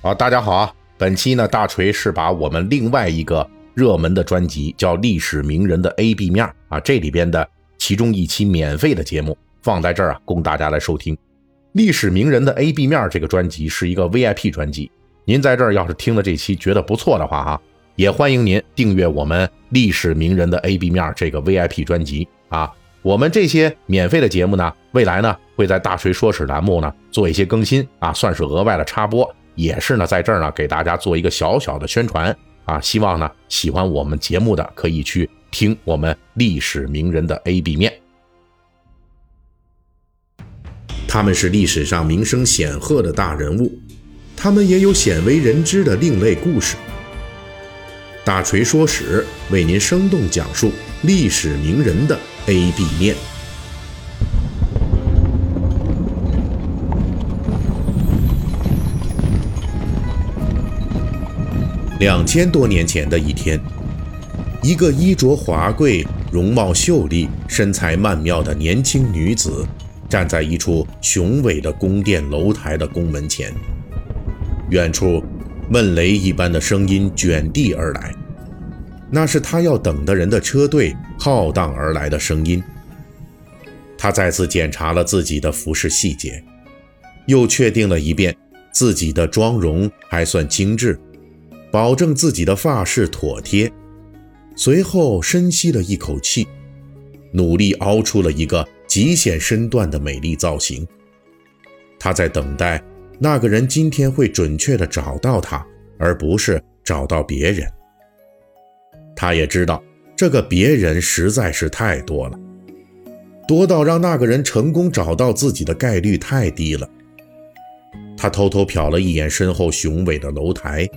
啊，大家好啊！本期呢，大锤是把我们另外一个热门的专辑叫《历史名人的 A B 面》啊，这里边的其中一期免费的节目放在这儿啊，供大家来收听。《历史名人的 A B 面》这个专辑是一个 VIP 专辑，您在这儿要是听了这期觉得不错的话哈，也欢迎您订阅我们《历史名人的 A B 面》这个 VIP 专辑啊。我们这些免费的节目呢，未来呢会在大锤说史栏目呢做一些更新啊，算是额外的插播。也是呢，在这儿呢，给大家做一个小小的宣传啊！希望呢，喜欢我们节目的可以去听我们历史名人的 A B 面。他们是历史上名声显赫的大人物，他们也有鲜为人知的另类故事。大锤说史为您生动讲述历史名人的 A B 面。两千多年前的一天，一个衣着华贵、容貌秀丽、身材曼妙的年轻女子，站在一处雄伟的宫殿楼台的宫门前。远处，闷雷一般的声音卷地而来，那是她要等的人的车队浩荡而来的声音。她再次检查了自己的服饰细节，又确定了一遍自己的妆容还算精致。保证自己的发饰妥帖，随后深吸了一口气，努力凹出了一个极显身段的美丽造型。他在等待那个人今天会准确地找到他，而不是找到别人。他也知道这个别人实在是太多了，多到让那个人成功找到自己的概率太低了。他偷偷瞟了一眼身后雄伟的楼台。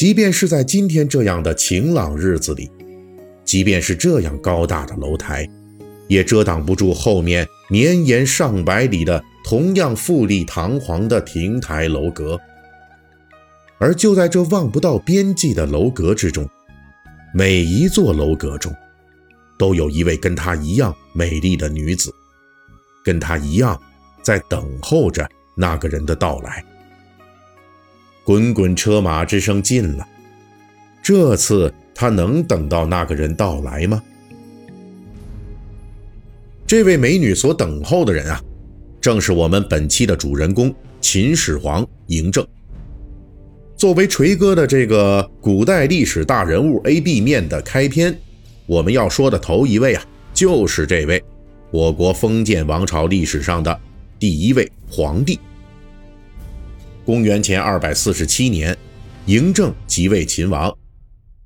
即便是在今天这样的晴朗日子里，即便是这样高大的楼台，也遮挡不住后面绵延上百里的同样富丽堂皇的亭台楼阁。而就在这望不到边际的楼阁之中，每一座楼阁中，都有一位跟她一样美丽的女子，跟她一样在等候着那个人的到来。滚滚车马之声近了，这次他能等到那个人到来吗？这位美女所等候的人啊，正是我们本期的主人公秦始皇嬴政。作为锤哥的这个古代历史大人物 A B 面的开篇，我们要说的头一位啊，就是这位我国封建王朝历史上的第一位皇帝。公元前二百四十七年，嬴政即位秦王。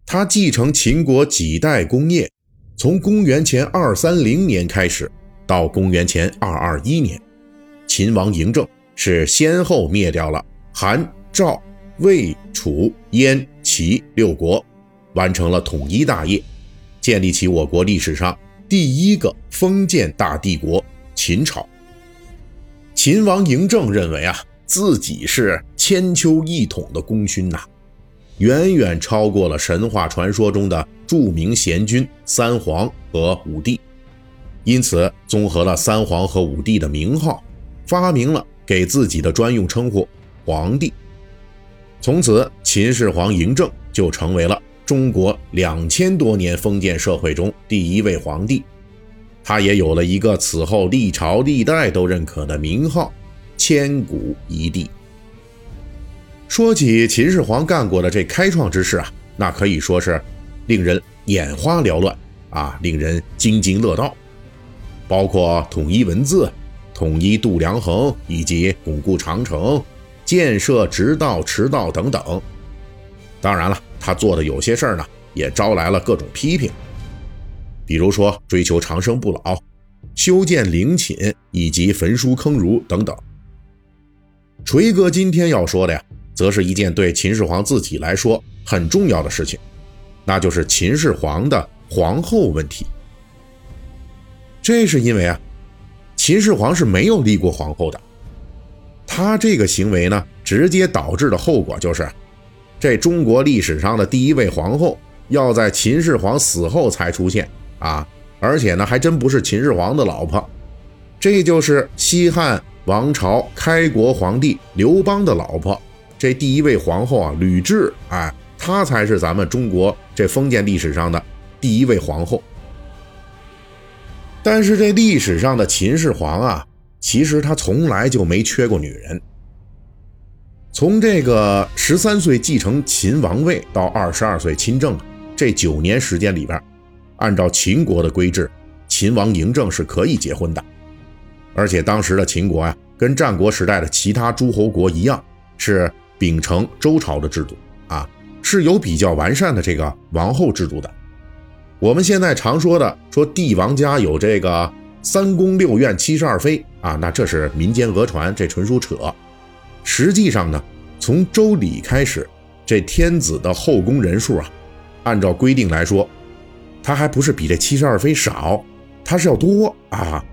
他继承秦国几代功业，从公元前二三零年开始，到公元前二二一年，秦王嬴政是先后灭掉了韩、赵、魏、楚、燕、齐六国，完成了统一大业，建立起我国历史上第一个封建大帝国——秦朝。秦王嬴政认为啊。自己是千秋一统的功勋呐，远远超过了神话传说中的著名贤君三皇和五帝，因此综合了三皇和五帝的名号，发明了给自己的专用称呼——皇帝。从此，秦始皇嬴政就成为了中国两千多年封建社会中第一位皇帝，他也有了一个此后历朝历代都认可的名号。千古一帝。说起秦始皇干过的这开创之事啊，那可以说是令人眼花缭乱啊，令人津津乐道。包括统一文字、统一度量衡，以及巩固长城、建设直道、驰道等等。当然了，他做的有些事儿呢，也招来了各种批评，比如说追求长生不老、修建陵寝以及焚书坑儒等等。锤哥今天要说的呀，则是一件对秦始皇自己来说很重要的事情，那就是秦始皇的皇后问题。这是因为啊，秦始皇是没有立过皇后的，他这个行为呢，直接导致的后果就是，这中国历史上的第一位皇后要在秦始皇死后才出现啊，而且呢，还真不是秦始皇的老婆，这就是西汉。王朝开国皇帝刘邦的老婆，这第一位皇后啊，吕雉，哎，她才是咱们中国这封建历史上的第一位皇后。但是这历史上的秦始皇啊，其实他从来就没缺过女人。从这个十三岁继承秦王位到二十二岁亲政这九年时间里边，按照秦国的规制，秦王嬴政是可以结婚的。而且当时的秦国呀，跟战国时代的其他诸侯国一样，是秉承周朝的制度啊，是有比较完善的这个王后制度的。我们现在常说的说帝王家有这个三宫六院七十二妃啊，那这是民间讹传，这纯属扯。实际上呢，从周礼开始，这天子的后宫人数啊，按照规定来说，他还不是比这七十二妃少，他是要多啊，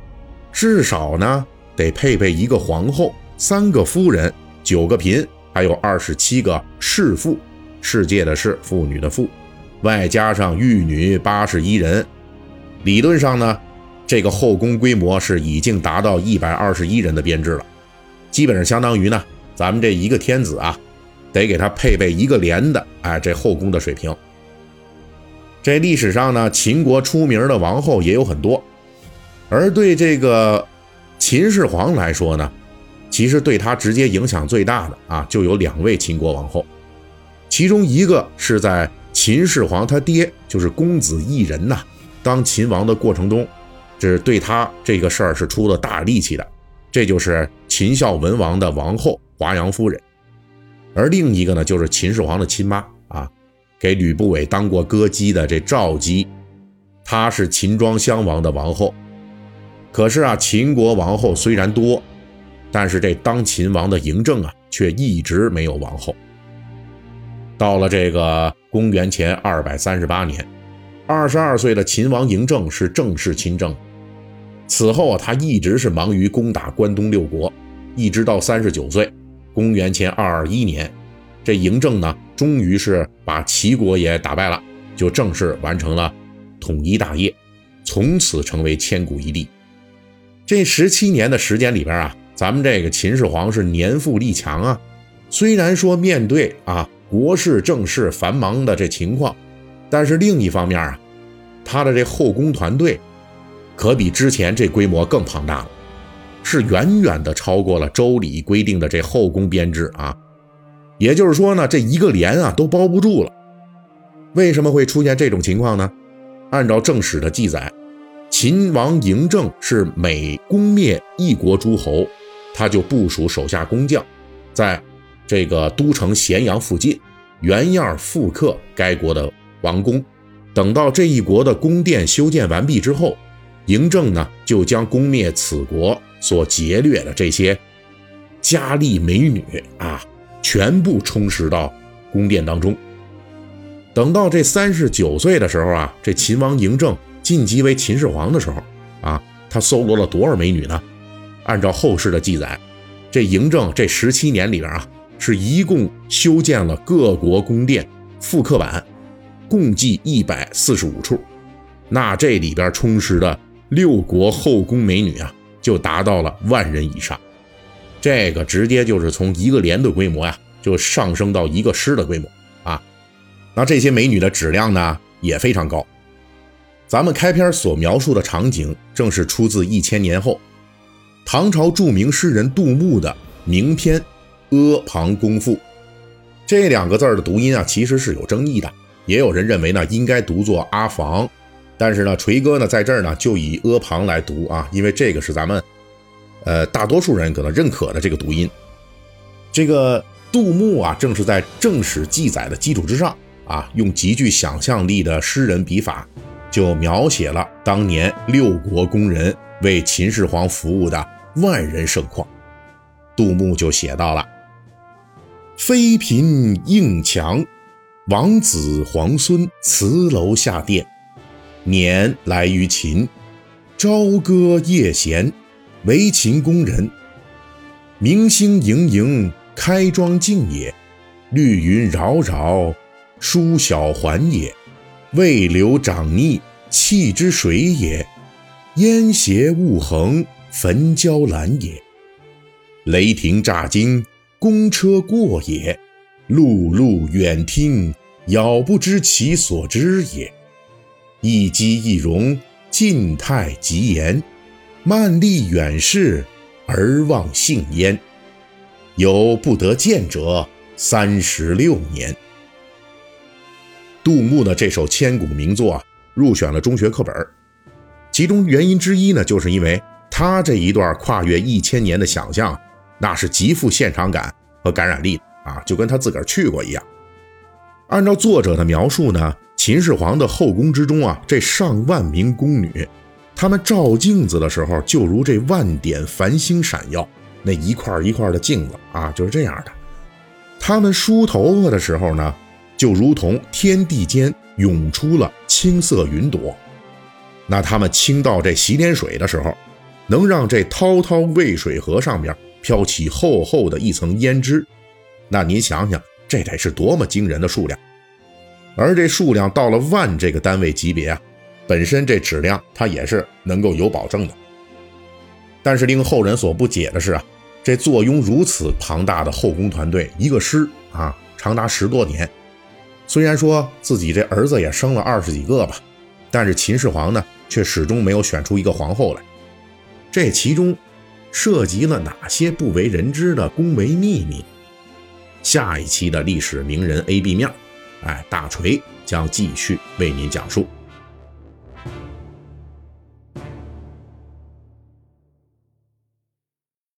至少呢得配备一个皇后、三个夫人、九个嫔，还有二十七个侍妇，世界的侍，妇女的妇。外加上御女八十一人，理论上呢，这个后宫规模是已经达到一百二十一人的编制了，基本上相当于呢，咱们这一个天子啊，得给他配备一个连的，哎，这后宫的水平。这历史上呢，秦国出名的王后也有很多，而对这个秦始皇来说呢，其实对他直接影响最大的啊，就有两位秦国王后，其中一个是在。秦始皇他爹就是公子异人呐，当秦王的过程中，这是对他这个事儿是出了大力气的。这就是秦孝文王的王后华阳夫人，而另一个呢，就是秦始皇的亲妈啊，给吕不韦当过歌姬的这赵姬，她是秦庄襄王的王后。可是啊，秦国王后虽然多，但是这当秦王的嬴政啊，却一直没有王后。到了这个公元前二百三十八年，二十二岁的秦王嬴政是正式亲政。此后啊，他一直是忙于攻打关东六国，一直到三十九岁，公元前二二一年，这嬴政呢，终于是把齐国也打败了，就正式完成了统一大业，从此成为千古一帝。这十七年的时间里边啊，咱们这个秦始皇是年富力强啊，虽然说面对啊。国事政事繁忙的这情况，但是另一方面啊，他的这后宫团队可比之前这规模更庞大了，是远远的超过了周礼规定的这后宫编制啊。也就是说呢，这一个连啊都包不住了。为什么会出现这种情况呢？按照正史的记载，秦王嬴政是每攻灭一国诸侯，他就部署手下工匠，在。这个都城咸阳附近，原样复刻该国的王宫。等到这一国的宫殿修建完毕之后，嬴政呢就将攻灭此国所劫掠的这些佳丽美女啊，全部充实到宫殿当中。等到这三十九岁的时候啊，这秦王嬴政晋级为秦始皇的时候啊，他搜罗了多少美女呢？按照后世的记载，这嬴政这十七年里边啊。是一共修建了各国宫殿复刻版，共计一百四十五处。那这里边充实的六国后宫美女啊，就达到了万人以上。这个直接就是从一个连的规模呀，就上升到一个师的规模啊。那这些美女的质量呢，也非常高。咱们开篇所描述的场景，正是出自一千年后唐朝著名诗人杜牧的名篇。阿房宫赋这两个字的读音啊，其实是有争议的。也有人认为呢，应该读作阿房，但是呢，锤哥呢在这儿呢就以阿房来读啊，因为这个是咱们呃大多数人可能认可的这个读音。这个杜牧啊，正是在正史记载的基础之上啊，用极具想象力的诗人笔法，就描写了当年六国宫人为秦始皇服务的万人盛况。杜牧就写到了。妃嫔应强，王子皇孙辞楼下殿，年来于秦，朝歌夜弦，为秦宫人。明星盈盈，开庄镜也；绿云扰扰，疏晓环也。未流长溺，气之水也；烟斜雾横，焚焦兰也。雷霆乍惊。公车过也，碌碌远听，杳不知其所之也。一机一容，静态极言，慢立远视，而忘性焉。有不得见者，三十六年。杜牧的这首千古名作，入选了中学课本其中原因之一呢，就是因为他这一段跨越一千年的想象，那是极富现场感和感染力啊，就跟他自个儿去过一样。按照作者的描述呢，秦始皇的后宫之中啊，这上万名宫女，她们照镜子的时候，就如这万点繁星闪耀，那一块一块的镜子啊，就是这样的。她们梳头发的时候呢。就如同天地间涌出了青色云朵，那他们倾倒这洗脸水的时候，能让这滔滔渭水河上边飘起厚厚的一层胭脂，那您想想，这得是多么惊人的数量！而这数量到了万这个单位级别啊，本身这质量它也是能够有保证的。但是令后人所不解的是啊，这坐拥如此庞大的后宫团队，一个师啊，长达十多年。虽然说自己这儿子也生了二十几个吧，但是秦始皇呢，却始终没有选出一个皇后来。这其中涉及了哪些不为人知的宫闱秘密？下一期的历史名人 A B 面，哎，大锤将继续为您讲述。